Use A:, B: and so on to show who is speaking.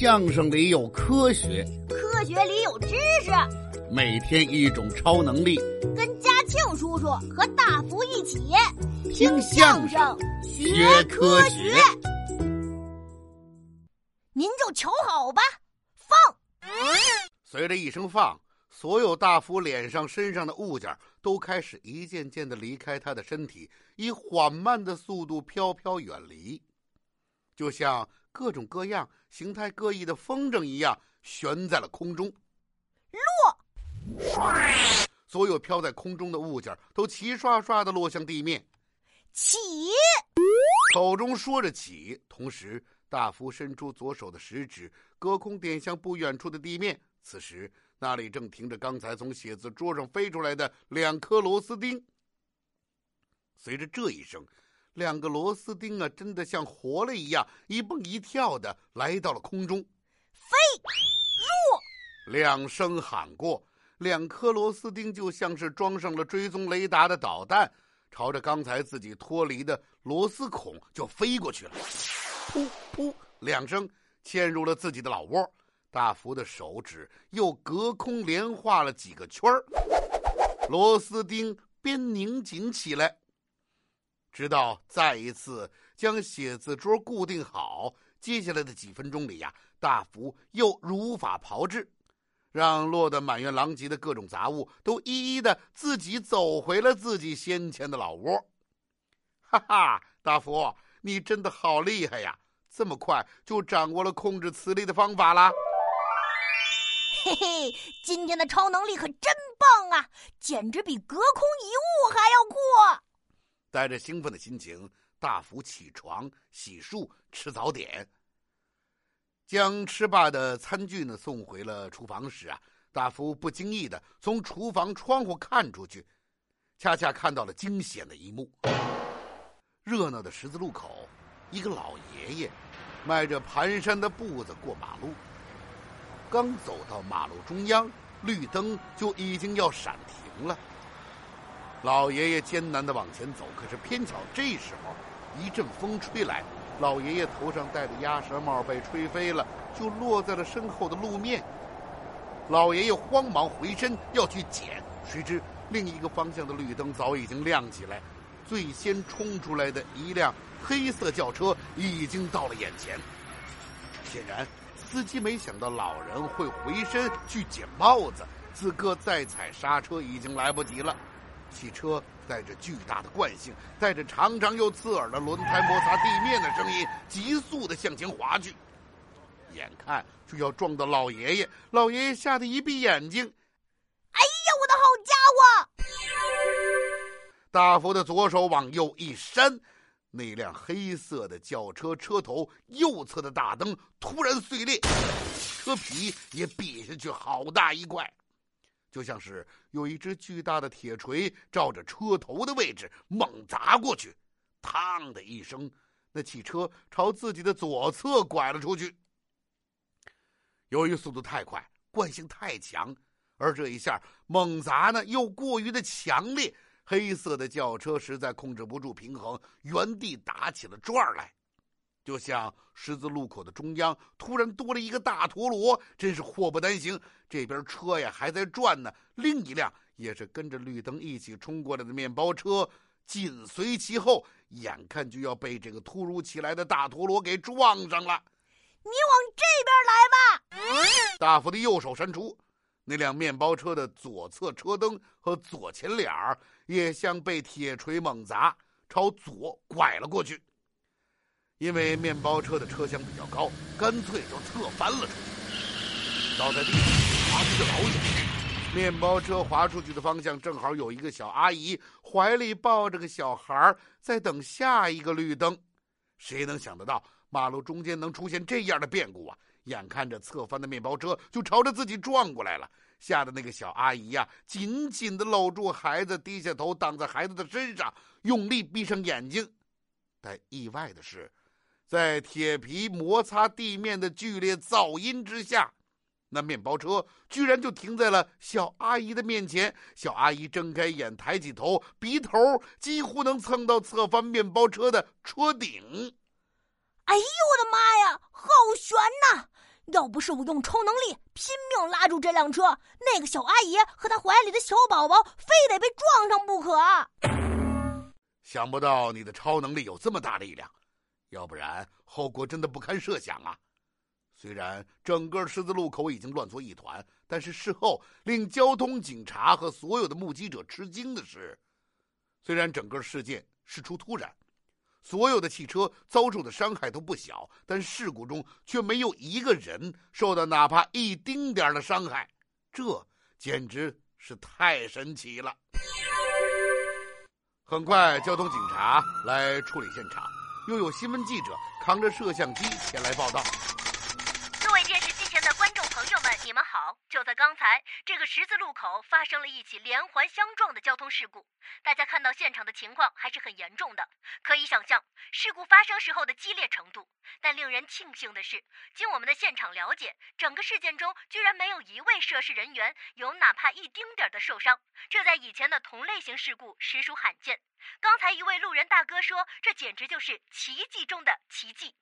A: 相声里有科学，
B: 科学里有知识。
A: 每天一种超能力，
B: 跟嘉庆叔叔和大福一起
A: 听相声学科学。
B: 您就瞧好吧，放。
A: 随着一声放，所有大福脸上、身上的物件都开始一件件的离开他的身体，以缓慢的速度飘飘远离，就像各种各样、形态各异的风筝一样，悬在了空中。
B: 落，
A: 所有飘在空中的物件都齐刷刷的落向地面。
B: 起，
A: 口中说着起，同时大福伸出左手的食指，隔空点向不远处的地面。此时，那里正停着刚才从写字桌上飞出来的两颗螺丝钉。随着这一声，两个螺丝钉啊，真的像活了一样，一蹦一跳的来到了空中。
B: 飞，
A: 入，两声喊过，两颗螺丝钉就像是装上了追踪雷达的导弹，朝着刚才自己脱离的螺丝孔就飞过去了。噗噗，两声嵌入了自己的老窝。大福的手指又隔空连画了几个圈儿，螺丝钉边拧紧起来，直到再一次将写字桌固定好。接下来的几分钟里呀，大福又如法炮制，让落得满院狼藉的各种杂物都一一的自己走回了自己先前的老窝。哈哈，大福，你真的好厉害呀！这么快就掌握了控制磁力的方法啦！
B: 嘿嘿，今天的超能力可真棒啊，简直比隔空移物还要酷！
A: 带着兴奋的心情，大福起床、洗漱、吃早点。将吃罢的餐具呢送回了厨房时啊，大福不经意的从厨房窗户看出去，恰恰看到了惊险的一幕：热闹的十字路口，一个老爷爷迈着蹒跚的步子过马路。刚走到马路中央，绿灯就已经要闪停了。老爷爷艰难的往前走，可是偏巧这时候一阵风吹来，老爷爷头上戴的鸭舌帽被吹飞了，就落在了身后的路面。老爷爷慌忙回身要去捡，谁知另一个方向的绿灯早已经亮起来，最先冲出来的一辆黑色轿车已经到了眼前。显然。司机没想到老人会回身去捡帽子，此刻再踩刹车已经来不及了。汽车带着巨大的惯性，带着长长又刺耳的轮胎摩擦地面的声音，急速的向前滑去。眼看就要撞到老爷爷，老爷爷吓得一闭眼睛：“
B: 哎呀，我的好家
A: 伙！”大福的左手往右一扇。那辆黑色的轿车车头右侧的大灯突然碎裂，车皮也瘪下去好大一块，就像是有一只巨大的铁锤照着车头的位置猛砸过去。嘡的一声，那汽车朝自己的左侧拐了出去。由于速度太快，惯性太强，而这一下猛砸呢又过于的强烈。黑色的轿车实在控制不住平衡，原地打起了转来，就像十字路口的中央突然多了一个大陀螺，真是祸不单行。这边车呀还在转呢，另一辆也是跟着绿灯一起冲过来的面包车紧随其后，眼看就要被这个突如其来的大陀螺给撞上了。
B: 你往这边来吧！
A: 大福的右手伸出。那辆面包车的左侧车灯和左前脸儿也像被铁锤猛砸，朝左拐了过去。因为面包车的车厢比较高，干脆就侧翻了出去，倒在地上滑出去老远。面包车滑出去的方向正好有一个小阿姨，怀里抱着个小孩在等下一个绿灯。谁能想得到马路中间能出现这样的变故啊？眼看着侧翻的面包车就朝着自己撞过来了，吓得那个小阿姨呀，紧紧的搂住孩子，低下头挡在孩子的身上，用力闭上眼睛。但意外的是，在铁皮摩擦地面的剧烈噪音之下，那面包车居然就停在了小阿姨的面前。小阿姨睁开眼，抬起头，鼻头几乎能蹭到侧翻面包车的车顶。
B: 哎呦我的妈呀，好悬呐！
C: 要不是我用超能力拼命拉住这辆车，那个小阿姨和她怀里的小宝宝非得被撞上不可。
A: 想不到你的超能力有这么大力量，要不然后果真的不堪设想啊！虽然整个十字路口已经乱作一团，但是事后令交通警察和所有的目击者吃惊的是，虽然整个事件事出突然。所有的汽车遭受的伤害都不小，但事故中却没有一个人受到哪怕一丁点的伤害，这简直是太神奇了。很快，交通警察来处理现场，又有新闻记者扛着摄像机前来报道。
B: 你们好，就在刚才，这个十字路口发生了一起连环相撞的交通事故。大家看到现场的情况还是很严重的，可以想象事故发生时候的激烈程度。但令人庆幸的是，经我们的现场了解，整个事件中居然没有一位涉事人员有哪怕一丁点儿的受伤，这在以前的同类型事故实属罕见。刚才一位路人大哥说，这简直就是奇迹中的奇迹。